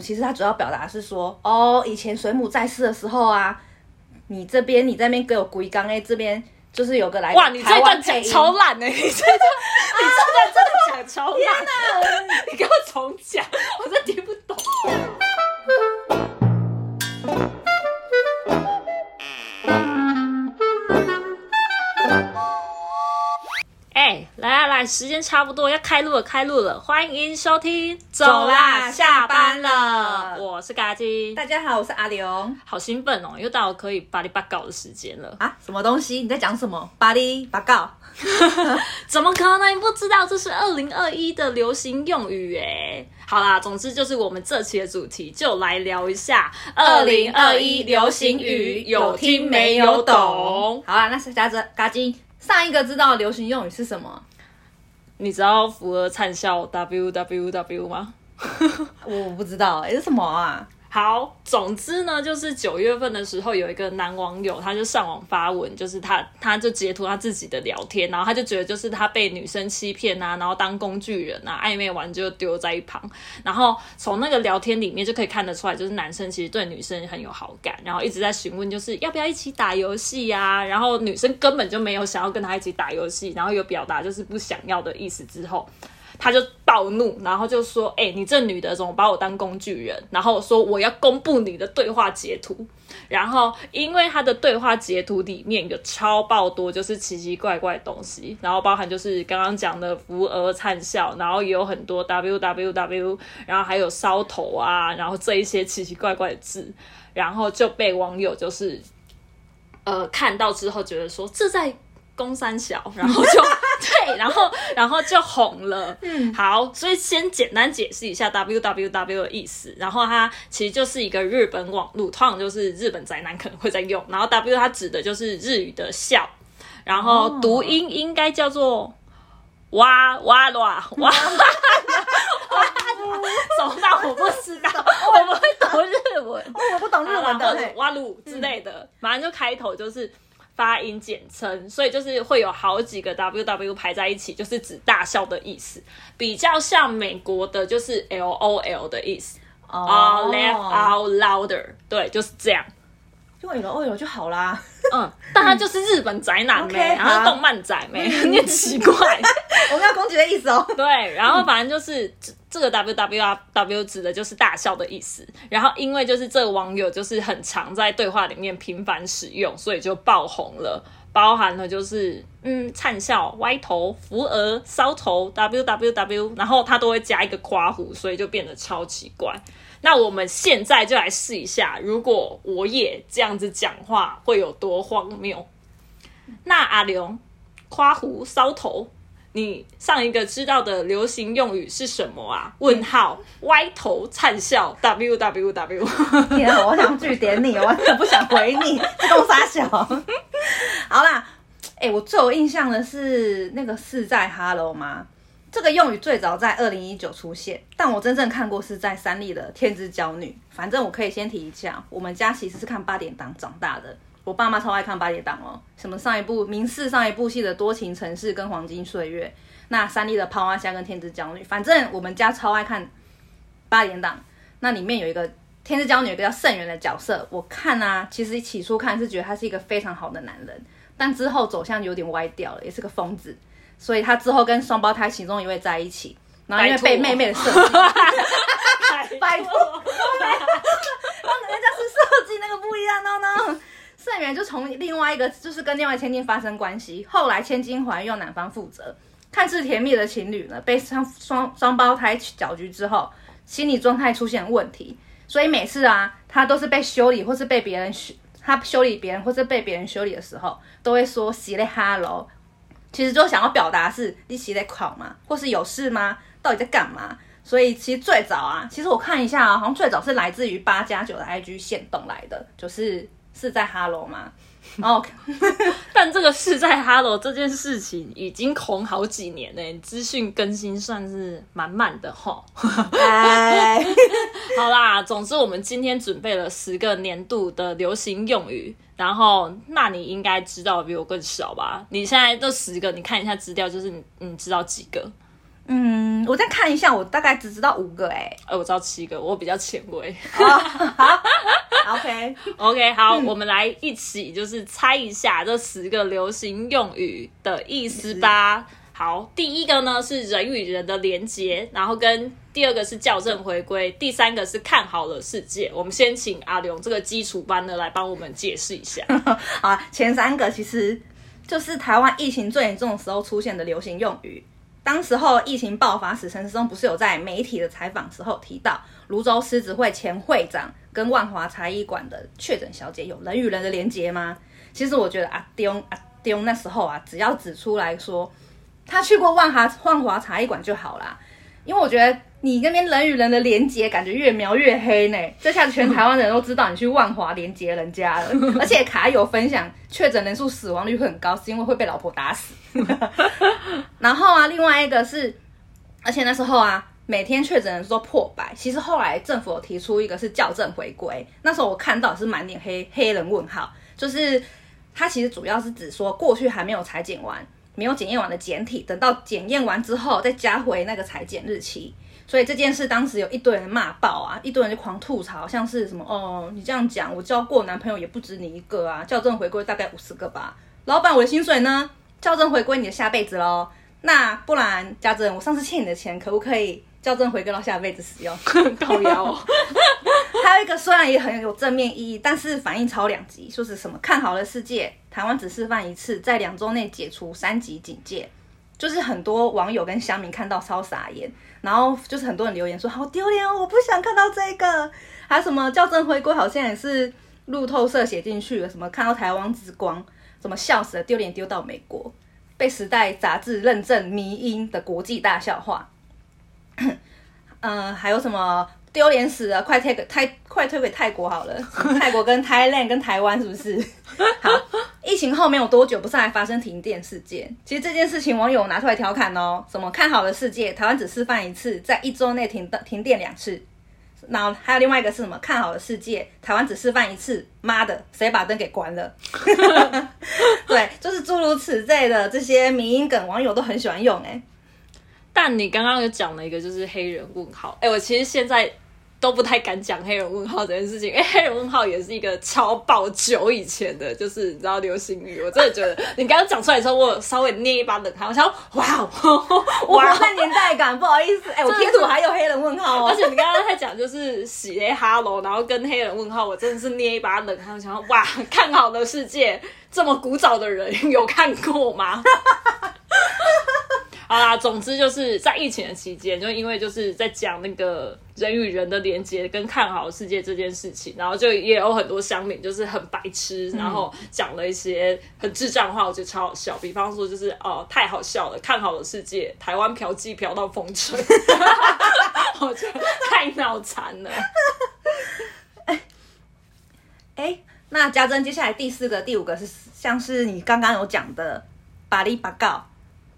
其实它主要表达是说，哦，以前水母在世的时候啊，你这边你这边给我龟缸哎，这边就是有个来哇，你这段讲超烂哎、你这段 你这段真的讲超烂，你给我重讲，我真听不懂。时间差不多要开录了，开录了，欢迎收听，走啦下班了我是嘎金，大家好，我是阿刘好兴奋哦，又到了可以巴里巴告的时间了。啊，什么东西？你在讲什么？巴黎巴告？怎么可能？你不知道这是二零二一的流行用语哎。好啦，总之就是我们这期的主题，就来聊一下二零二一流行语，有听没有懂？好啦，那是夹着嘎金，上一个知道的流行用语是什么？你知道福尔灿笑 W W W 吗？我不知道、欸，是什么啊？好，总之呢，就是九月份的时候，有一个男网友，他就上网发文，就是他他就截图他自己的聊天，然后他就觉得就是他被女生欺骗啊，然后当工具人啊，暧昧完就丢在一旁，然后从那个聊天里面就可以看得出来，就是男生其实对女生很有好感，然后一直在询问就是要不要一起打游戏呀，然后女生根本就没有想要跟他一起打游戏，然后有表达就是不想要的意思之后。他就暴怒，然后就说：“哎、你这女的怎么把我当工具人？”然后说我要公布你的对话截图。然后因为他的对话截图里面有超爆多就是奇奇怪怪的东西，然后包含就是刚刚讲的扶额灿笑，然后也有很多 W W W，然后还有烧头啊，然后这一些奇奇怪怪的字，然后就被网友就是呃看到之后觉得说这在公三小，然后就 对，然后然后就红了。嗯，好，所以先简单解释一下 W W W 的意思，然后它其实就是一个日本网路，通常就是日本宅男可能会在用，然后 W 它指的就是日语的笑，然后读音应该叫做哇哇啦哇。哇 走到？我不知道，我不会读日文。哦，我不懂日文或的、者哇鲁之类的，反正就开头就是发音简称，所以就是会有好几个 W W 排在一起，就是指大笑的意思，比较像美国的就是 L O L 的意思啊、哦 laugh out louder，对，就是这样。就有了就好啦。嗯，但他就是日本宅男妹，OK，然后好动漫宅妹，有点奇怪。我没有攻击的意思哦。对，然后反正就是这这个 W W R W 指的就是大笑的意思。然后因为就是这个网友就是很常在对话里面频繁使用，所以就爆红了。包含了就是嗯灿笑、歪头、扶额、搔头 W W W，然后它都会加一个夸弧，所以就变得超奇怪。那我们现在就来试一下，如果我也这样子讲话，会有多荒谬？那阿刘，夸胡搔头，你上一个知道的流行用语是什么啊？问号，歪头灿笑，W W W。天啊，我想据点你，我不想回你，这跟我傻小。好啦，哎、我最有印象的是那个是在 Hello 吗？这个用语最早在二零一九出现，但我真正看过是在三立的《天之娇女》。反正我可以先提一下，我们家其实是看八点档长大的，我爸妈超爱看八点档哦，什么上一部明视上一部戏的《多情城市》跟《黄金岁月》，那三立的《抛花香》跟《天之娇女》，反正我们家超爱看八点档。那里面有一个天之娇女，有一个叫盛元的角色，我看啊，其实起初看是觉得他是一个非常好的男人，但之后走向有点歪掉了，也是个疯子，所以他之后跟双胞胎其中一位在一起，然后因为被妹妹的设计，拜托 那 人家是设计那个不一样，no no。盛元就从另外一个就是跟另外千金发生关系，后来千金怀孕，男方负责。看似甜蜜的情侣呢，被双双双胞胎搅局之后，心理状态出现问题，所以每次啊，他都是被修理或是被别人修，他修理别人或是被别人修理的时候，都会说洗嘞哈喽。其实就想要表达是你洗嘞考吗？或是有事吗？到底在干嘛？所以其实最早啊，其实我看一下啊，好像最早是来自于八加九的 IG 线动来的，就是是在 Hello 吗？然 后但这个是在 Hello 这件事情已经红好几年呢，资讯更新算是蛮慢的哈。哎，好啦，总之我们今天准备了十个年度的流行用语，然后那你应该知道比我更少吧？你现在这十个，你看一下资料，就是你你知道几个？嗯，我再看一下，我大概只知道五个哎、哎，我知道七个，我比较前卫。哦，好，OK，OK，好，我们来一起就是猜一下这十个流行用语的意思吧。好，第一个呢是人与人的连接，然后跟第二个是校正回归，第三个是看好了世界。我们先请阿龙这个基础班的来帮我们解释一下。好啊，前三个其实就是台湾疫情最严重的时候出现的流行用语。当时候疫情爆发时，陈时中不是有在媒体的采访时候提到，泸州狮子会前会长跟万华茶艺馆的确诊小姐有人与人的连接吗？其实我觉得阿丢阿丢那时候啊，只要指出来说他去过万华万华茶艺馆就好啦，因为我觉得你那边人与人的连接，感觉越描越黑呢。这下全台湾人都知道你去万华连接人家了，而且卡有分享确诊人数、死亡率很高，是因为会被老婆打死。然后啊，另外一个是，而且那时候啊，每天确诊人数都破百。其实后来政府有提出一个是校正回归，那时候我看到是满脸黑黑人问号，就是它其实主要是指说过去还没有裁剪完。没有检验完的检体，等到检验完之后再加回那个裁剪日期。所以这件事当时有一堆人骂爆啊，一堆人就狂吐槽，像是什么哦，你这样讲，我交过男朋友也不止你一个啊，校正回归大概五十个吧。老板，我的薪水呢？校正回归你的下辈子喽。那不然，家珍，我上次欠你的钱可不可以校正回归到下辈子使用？高腰、哦，还有一个虽然也很有正面意义，但是反应超两极，说是什么看好了世界，台湾只示范一次，在两周内解除三级警戒，就是很多网友跟乡民看到超傻眼，然后就是很多人留言说好丢脸哦，我不想看到这个，还有什么校正回归好像也是路透社写进去了，什么看到台湾之光，什么笑死了，丢脸丢到美国，被时代杂志认证迷音的国际大笑话。嗯，还有什么丢脸死了？快推给泰，快推给泰国好了。泰国跟 Thailand 跟台湾是不是？好，疫情后没有多久，不是还发生停电事件？其实这件事情网友拿出来调侃哦，什么看好了世界，台湾只示范一次，在一周内停停电两次。然后还有另外一个是什么？看好了世界，台湾只示范一次，妈的，谁把灯给关了？对，就是诸如此类的这些迷音梗，网友都很喜欢用哎、但你刚刚有讲了一个就是黑人问号，哎、我其实现在都不太敢讲黑人问号这件事情，因 为黑人问号也是一个超爆久以前的，就是你知道流行语，我真的觉得你刚刚讲出来的时候，我有稍微捏一把冷汗，我想说哇哦，我哇活在年代感，不好意思，哎、我 贴图还有黑人问号哦，而且你刚刚在讲就是喜嘞哈喽，然后跟黑人问号，我真的是捏一把冷汗，我想说哇，看好的世界这么古早的人有看过吗？好啦，总之就是在疫情的期间，就因为就是在讲那个人与人的连接跟看好世界这件事情，然后就也有很多乡民就是很白痴，然后讲了一些很智障的话，我觉得超好笑。比方说就是哦，太好笑了，看好了世界，台湾嫖妓嫖到封城，我觉得太脑残了。哎，那家珍接下来第四个、第五个是像是你刚刚有讲的巴黎巴告，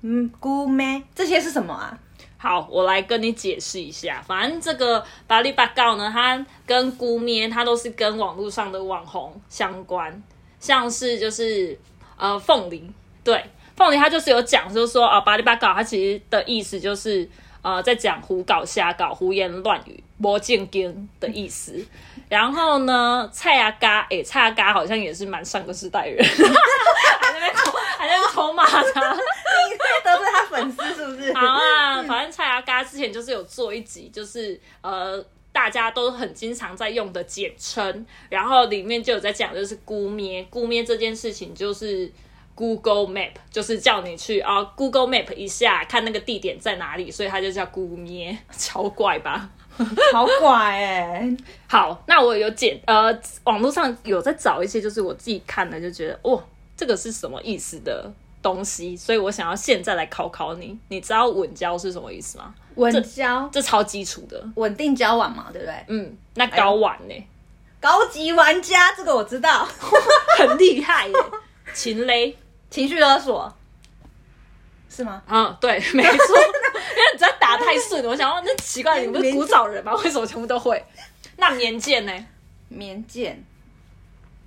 嗯，姑妹这些是什么啊？好，我来跟你解释一下。反正这个巴黎巴告呢，它跟姑咩，它都是跟网络上的网红相关，像是就是呃凤梨，对，凤梨它就是有讲，就是说啊，巴黎巴告它其实的意思就是呃在讲胡搞瞎搞、胡言乱语、魔见经的意思。然后呢，蔡阿嘎，诶、蔡阿嘎好像也是蛮上个世代人，还在那边偷骂他。你会得罪他粉丝是不是？好啊，反正蔡阿嘎之前就是有做一集，就是呃。大家都很经常在用的简称，然后里面就有在讲，就是姑咩姑咩这件事情，就是 Google Map，就是叫你去啊 Google Map 一下看那个地点在哪里，所以它就叫姑咩，超怪吧？好怪哎、好，那我有简呃，网络上有在找一些，就是我自己看的，就觉得哇，这个是什么意思的东西，所以我想要现在来考考你，你知道稳交是什么意思吗？稳交、这超基础的，稳定交往嘛，对不对？嗯，那高玩呢、高级玩家这个我知道，很厉害耶，情勒，情绪勒索是吗？嗯，对，没错，因为你在打太顺了，我想说，那奇怪，你不是古早人吗？为什么全部都会？那棉剑呢？棉剑，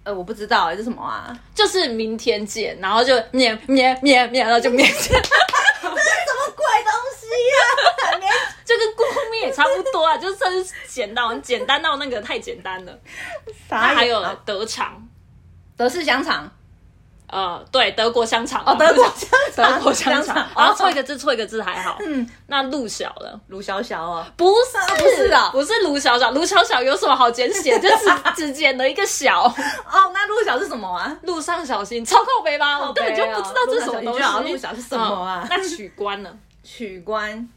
呃，我不知道、欸、这是什么啊，就是明天见，然后就咩咩咩咩，了后就咩。这是什么鬼东西呀、啊？就跟过面也差不多啊，就是是简到简单到那个太简单了。他还有德肠，德式香肠。呃，对，德国香肠啊哦，德国香肠，德国香肠，然后错一个字，错一个字还好。嗯，那陆小了，卢小小啊，不是，不是啊不是卢小小，卢小小有什么好简写？就只只简了一个小，哦，那陆小是什么啊？路上小心，超靠背吧？我根本就不知道这是什么东西。陆小是什么啊嗯那取关了？取关，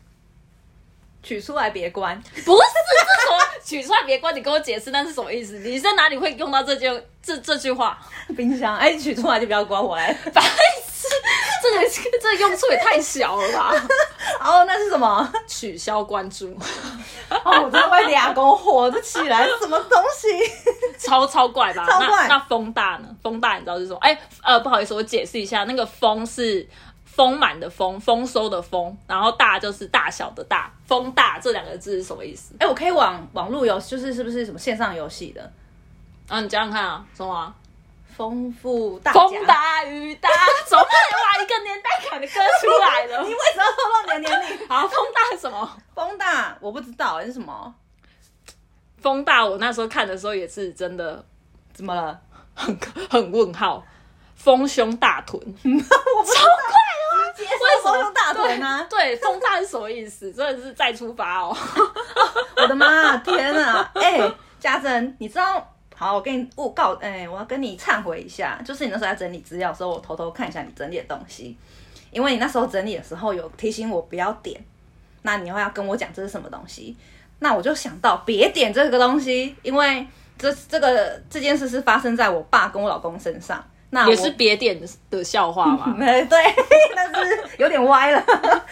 取出来别关，不是，这什么？取出来别关，你跟我解释那是什么意思？你在哪里会用到这句这这句话？冰箱，哎，取出来就不要关我来。白痴，这个这个用处也太小了吧？哦，那是什么？取消关注，哦，我真的会俩狗火得起来，什么东西？超超怪吧？超怪那那风大呢？风大你知道是什么？哎、呃，不好意思，我解释一下，那个风是丰满的丰，丰收的丰，然后大就是大小的大，风大这两个字是什么意思？哎，我可以网网络游，就是是不是什么线上游戏的？啊，你想想看啊，什么啊？丰富大风。大雨大，怎么不能把一个年代感的歌出来了 你？为什么要透露你的年龄？好，风大什么？风大，我不知道是什么，风大，我那时候看的时候也是真的怎么了？很很问号，丰胸大臀，我不知道，大腿吗！对，风大是什么意思？真的是再出发哦。我的妈，天啊！哎、家珍，你知道？好，我跟你我告，哎、我要跟你忏悔一下，就是你那时候在整理资料的时候，我偷偷看一下你整理的东西，因为你那时候整理的时候有提醒我不要点，那你又要跟我讲这是什么东西，那我就想到别点这个东西，因为这这个这件事是发生在我爸跟我老公身上，那也是别点的笑话嘛。没，对，但是有点歪了。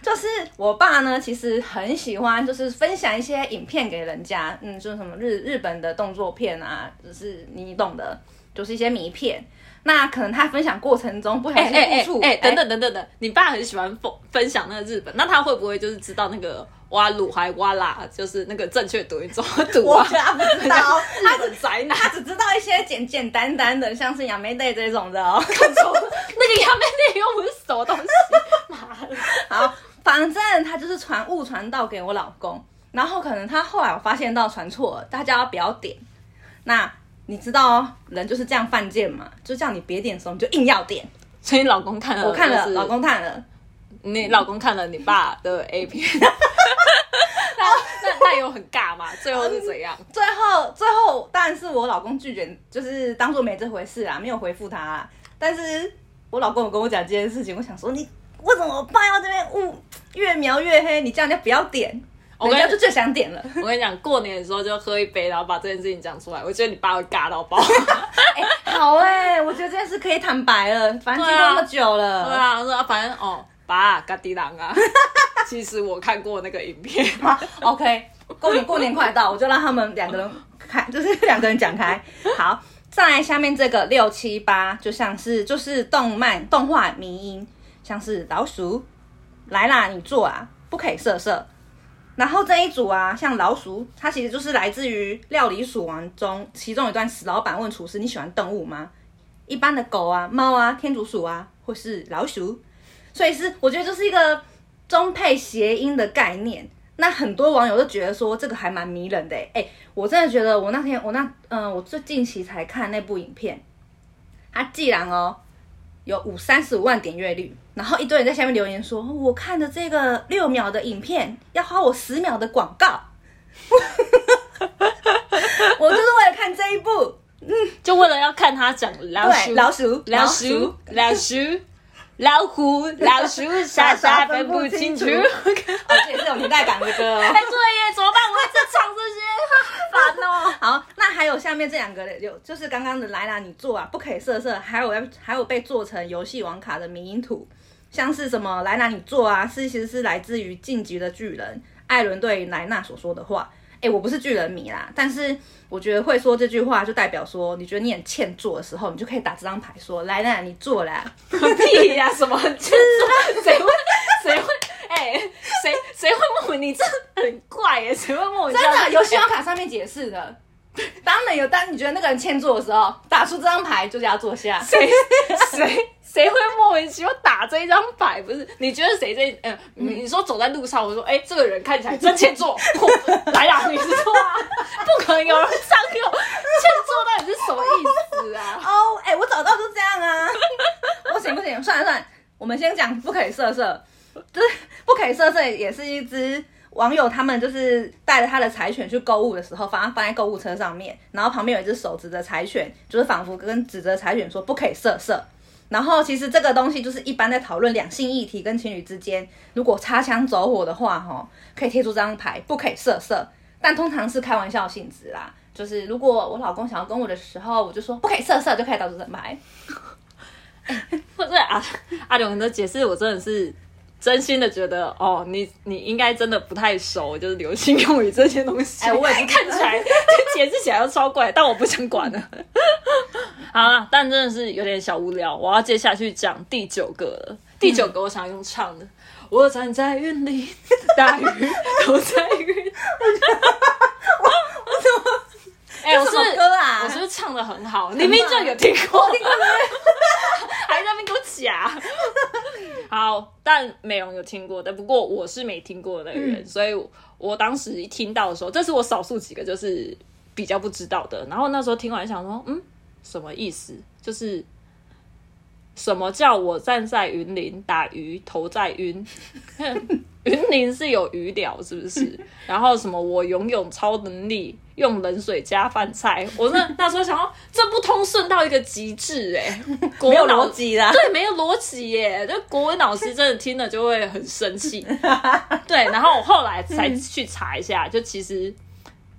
就是我爸呢，其实很喜欢，就是分享一些影片给人家，嗯，就是什么日日本的动作片啊，就是你懂的，就是一些名片。那可能他分享过程中不小心误触，哎哎，等等等等等，你爸很喜欢分分享那个日本，那他会不会就是知道那个哇鲁还哇啦，就是那个正确读音怎么读啊？他不知道，日本宅男，他只知道一些简简单单的，像是杨梅队这种的哦。那个杨妹妹又不是什么东西，妈的！好，反正他就是传误传到给我老公，然后可能他后来我发现到传错了，大家要不要点？那你知道哦人就是这样犯贱嘛，就叫你别点的时候，你就硬要点。所以你老公看了，我看了，老公看了，你老公看了你爸的 A 片，那那那有很尬吗？最后是怎样？最后最后当然是我老公拒绝，就是当做没这回事啊，没有回复他啊。但是我老公有跟我讲这件事情，我想说你为什么我爸要这边雾越描越黑？你叫人家不要点，我跟人家就最想点了。我跟你讲，过年的时候就喝一杯，然后把这件事情讲出来，我觉得你爸会尬到爆。哎、好哎、我觉得这件事可以坦白了，反正经过那么久了。对啊，我说啊反正哦，爸，嘎迪郎啊，其实我看过那个影片。好，OK，过年过年快到，我就让他们两个人开，就是两个人讲开。好，再来下面这个六七八，就像是就是动漫动画迷音，像是老鼠来啦，你做啊，不可以色色。然后这一组啊，像老鼠，它其实就是来自于《料理鼠王》中其中一段，史老板问厨师：“你喜欢动物吗？”一般的狗啊、猫啊、天竺鼠啊，或是老鼠，所以是我觉得这是一个中配谐音的概念。那很多网友都觉得说这个还蛮迷人的哎、我真的觉得我那天我那嗯、我最近期才看那部影片，它既然哦有五三十五万点阅率，然后一堆人在下面留言说，我看的这个六秒的影片要花我十秒的广告，我就是为了看这一部，就为了要看他讲老鼠、老鼠老鼠、老鼠、老虎、老鼠，傻傻分不清楚。哦，这也是有年代感的歌哦。哎，对耶，怎么办？我会在唱这些，烦哦。好，那还有下面这两个有，就是刚刚的来啦，你做啊，不可以色色，还有还有被做成游戏王卡的迷因图，像是什么来啦，你做啊，是其实是来自于晋级的巨人艾伦对莱纳所说的话。哎，我不是巨人迷啦，但是我觉得会说这句话，就代表说，你觉得你很欠做的时候，你就可以打这张牌说，来啦，你做啦。屁呀、什么？就是谁会谁会？哎、谁谁会莫名？你这很怪耶！谁会莫名其真？的，游戏王卡上面解释的，当然有，当你觉得那个人欠坐的时候，打出这张牌就是要坐下。谁 谁谁会莫名其妙打这一张牌？不是？你觉得谁在？嗯、你你说走在路上，我说，哎、这个人看起来真欠坐，嚯来啦，你是错啊？不可能有人这样用欠坐，到底是什么意思啊？哦，哎、我早知道就这样啊！不行不行，算了算了，我们先讲不可以色色，就是不可以色色，也是一只网友他们就是带着他的柴犬去购物的时候，放放在购物车上面，然后旁边有一只手指着柴犬，就是仿佛跟指着柴犬说不可以色色。然后其实这个东西就是一般在讨论两性议题跟情侣之间，如果擦枪走火的话，哈，可以贴出这张牌，不可以色色。但通常是开玩笑性质啦，就是如果我老公想要跟我的时候，我就说不可以色色，就可以打出这张牌。或者阿阿勇的解释，我真的是真心的觉得，哦，你你应该真的不太熟，就是流行用语这些东西。哎我也不知 道看起来 解释起来都超怪，但我不想管了。好了，但真的是有点小无聊，我要接下去讲第九个了。第九个我想用唱的，我站 在云里，大雨都在云。哎、我是歌啊我是不是唱的很好？你明明就有听过，听 过还在那边给我假。好，但美容有听过的，不过我是没听过的人，所以我我当时一听到的时候，这是我少数几个就是比较不知道的。然后那时候听完想说，嗯，什么意思？就是什么叫我站在云林打鱼头在晕？云林是有鱼鸟是不是？然后什么我拥有超能力，用冷水加饭菜。我那 那时候想说，这不通顺到一个极致哎、国老逻辑啦。对，没有逻辑耶。就国文老师真的听了就会很生气。对，然后我后来才去查一下，就其实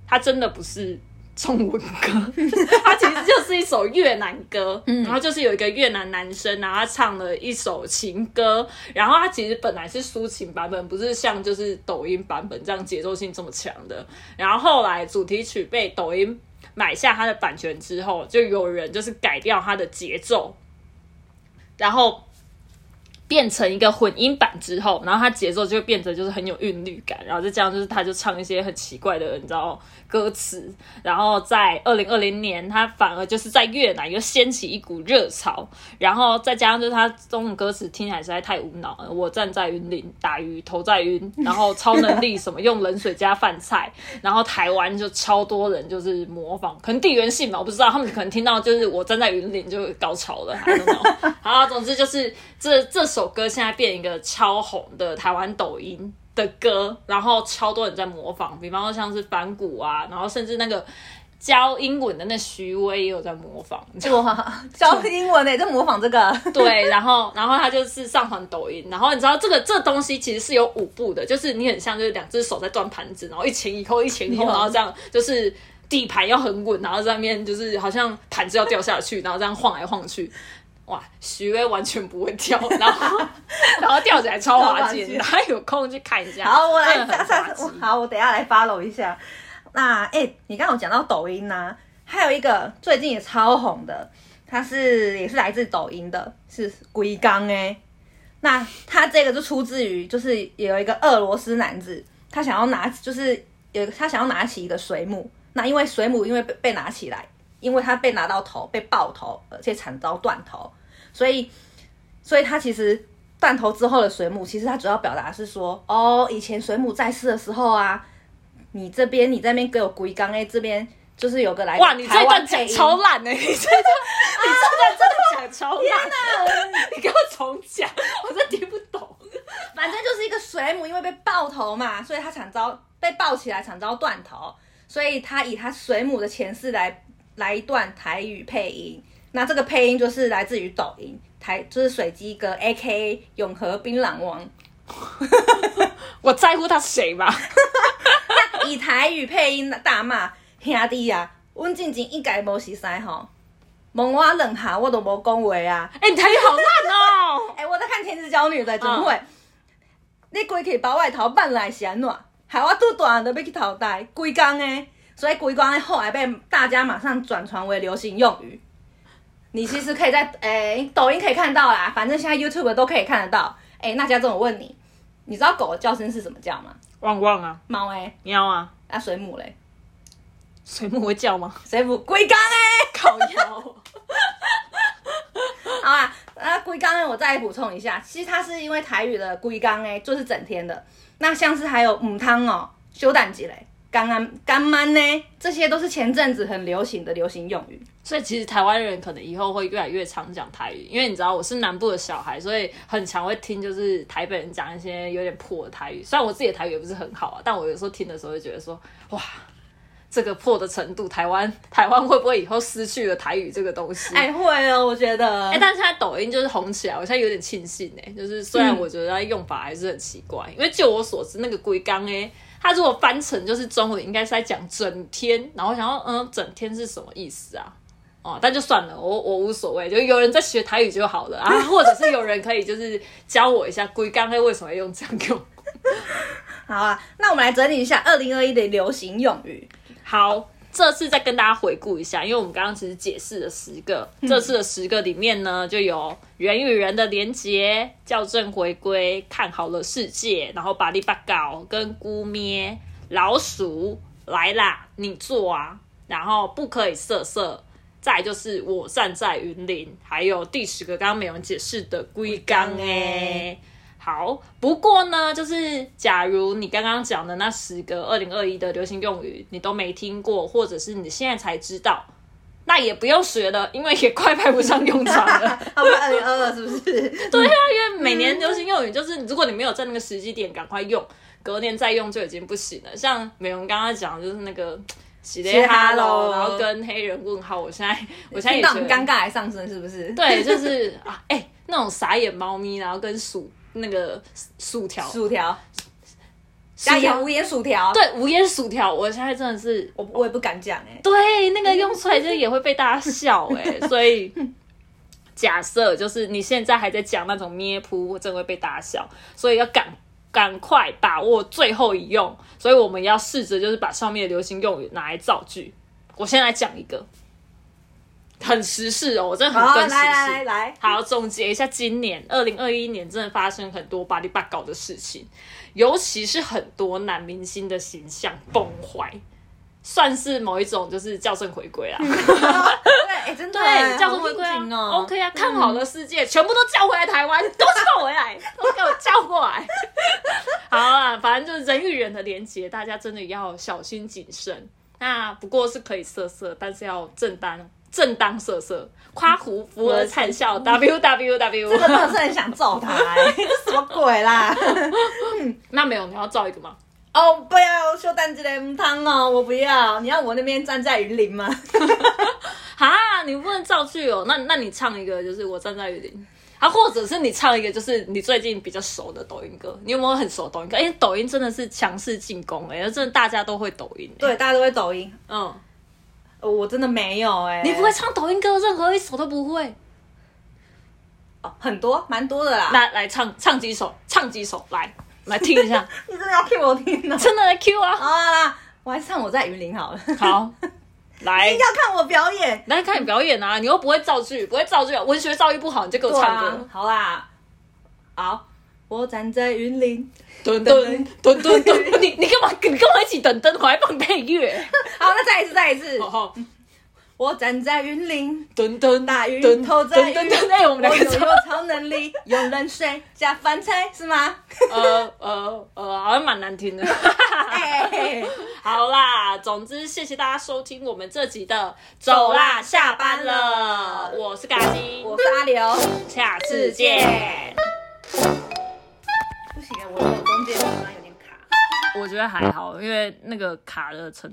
他真的不是中文歌，它其实就是一首越南歌。然后就是有一个越南男生，然后他唱了一首情歌，然后他其实本来是抒情版本，不是像就是抖音版本这样节奏性这么强的。然后后来主题曲被抖音买下它的版权之后，就有人就是改掉它的节奏，然后变成一个混音版之后，然后它节奏就会变得就是很有韵律感，然后再加上就是他就唱一些很奇怪的你知道歌词，然后在二零二零年，他反而就是在越南又掀起一股热潮，然后再加上就是他中文歌词听起来实在太无脑了，我站在云林打鱼头在晕，然后超能力什么用冷水加饭菜，然后台湾就超多人就是模仿，可能地缘性嘛，我不知道，他们可能听到就是我站在云林就高潮了，I don't know。好，总之就是这这首歌现在变一个超红的台湾抖音的歌，然后超多人在模仿，比方说像是反骨啊，然后甚至那个教英文的那徐威也有在模仿，哇，教英文呢，在模仿这个。对，然后然后他就是上传抖音，然后你知道这个这东西其实是有舞步的，就是你很像就是两只手在端盘子，然后一前一后一前一后，然后这样就是底盘要很稳，然后在那边就是好像盘子要掉下去，然后这样晃来晃去。哇，徐威完全不会跳，然后 然后跳起来超滑稽，超滑稽大家有空去看一下。好，我来好，我等下来 follow 一下。那哎、你刚刚有讲到抖音呐、还有一个最近也超红的，它是也是来自抖音的，是龟缸哎。那他这个就出自于，就是有一个俄罗斯男子，他想要拿，就是有他想要拿起一个水母，那因为水母因为被被拿起来，因为他被拿到头，被爆头，而且惨遭断头，所以所以他其实断头之后的水母，其实他主要表达是说，哦，以前水母在世的时候啊，你这边你这边给我龟缸哎，这边就是有个来哇，你这段讲超烂哎、你这段你这段真的讲超烂，你给我重讲，我真听不懂。反正就是一个水母，因为被爆头嘛，所以他惨遭被爆起来，惨遭断头，所以他以他水母的前世来来一段台语配音。那这个配音就是来自于抖音台，就是水鸡哥 A K A 永和槟榔王，我在乎他谁吧？以台语配音大骂兄弟啊，阮进前一概无识使吼，问我两下我都无讲话啊。哎、你台语好烂哦！哎、我在看《天之娇女》的，怎么会？你规去把我的头绊来是安怎？害我拄大都要去头戴，规工诶。所以规工诶后来被大家马上转传为流行用语。你其实可以在诶、抖音可以看到啦，反正现在 YouTube 都可以看得到。哎、那家正我问你，你知道狗的叫声是怎么叫吗？汪汪啊，猫诶，喵啊，啊水母嘞，水母会叫吗？水母龟缸哎，靠腰。好啊，那龟缸呢？我再补充一下，其实它是因为台语的龟缸哎，就是整天的。那像是还有母汤哦，休蛋鸡嘞，干安干妈呢，这些都是前阵子很流行的流行用语。所以其实台湾人可能以后会越来越常讲台语，因为你知道我是南部的小孩，所以很常会听就是台北人讲一些有点破的台语。虽然我自己的台语也不是很好啊，但我有时候听的时候就觉得说，哇，这个破的程度，台湾 台湾会不会以后失去了台语这个东西？哎，会哦，我觉得。哎，但是现在抖音就是红起来，我现在有点庆幸哎，就是虽然我觉得它用法还是很奇怪，因为就我所知，那个龟缸哎，它如果翻成就是中文，应该是在讲整天，然后想要嗯，整天是什么意思啊？哦，但就算了，我我无所谓，就有人在学台语就好了啊，或者是有人可以就是教我一下龟缸为什么要用这样用。好啊，那我们来整理一下二零二一的流行用语。好，这次再跟大家回顾一下，因为我们刚刚其实解释了十个，这次的十个里面呢，就有人与人的连结、校正回归、看好了世界，然后巴里巴搞跟姑咩、老鼠来啦，你做啊，然后不可以色色。再就是我站在云林，还有第十个刚刚没有人解释的龟缸哎，好，不过呢，就是假如你刚刚讲的那十个二零二一的流行用语你都没听过，或者是你现在才知道，那也不用学了，因为也快派不上用场了。他们二零二二是不是？对啊，因为每年流行用语就是，如果你没有在那个时机点赶快用，隔年再用就已经不行了。像美容刚刚讲，就是那个。洗的 hello，然后跟黑人问号，我现在我现在也觉得尴尬还上升，是不是？对，就是啊，哎，那种傻眼猫咪，然后跟薯那个薯条，薯条，加盐无盐薯条，对，无盐薯条，我现在真的是，我我也不敢讲哎，对，那个用出来就也会被大家笑哎，所以假设就是你现在还在讲那种咩扑，我真会被大家笑，所以要赶。赶快把握最后一用，所以我们要试着就是把上面的流行用语拿来造句。我先来讲一个，很时事哦，我真的很跟时事。来来来，好总结一下，今年二零二一年真的发生很多巴里巴搞的事情，尤其是很多男明星的形象崩坏。算是某一种，就是校正回归啦。对，真的对校正回归啊，OK 啊，看好了世界，全部都叫回来台湾，都叫回来，都给我叫过来。好啊，反正就是人与人的连接，大家真的要小心谨慎。那不过是可以色色，但是要正当正当色色，夸胡扶儿灿笑，W W W。这个真的是很想揍他，这什么鬼啦？那没有，你要造一个吗？哦，不要说单子的汤哦，我不要。你要我那边站在雨林吗？哈，你不能造句哦。那那你唱一个，就是我站在雨林。啊，或者是你唱一个，就是你最近比较熟的抖音歌。你有没有很熟抖音歌？哎，抖音真的是强势进攻哎，真的大家都会抖音。对，大家都会抖音。嗯，我真的没有哎。你不会唱抖音歌，任何一首都不会。哦，很多，蛮多的啦。来来唱唱几首，唱几首来。来听一下，你真的要 Q 我听呢？真的来 Q 啊！好啦，我还是唱我在云林好了。好，来，要看我表演，来看你表演啊！你又不会造句，不会造句，文学造诣不好，你就给我唱歌。好啦，好，我站在云林，噔噔噔噔噔，你你干嘛？你跟我一起噔噔，我还放配乐。好，那再一次，再一次。好。我站在云林，墩墩大云头在云，哎，我们两个有超能力，用冷水加饭菜是吗？呃呃呃，好像蛮难听的。好啦，总之谢谢大家收听我们这集的走啦，下班了。我是嘎金，我是阿刘，下次见。不行啊，我中间好像有点卡。我觉得还好，因为那个卡的程。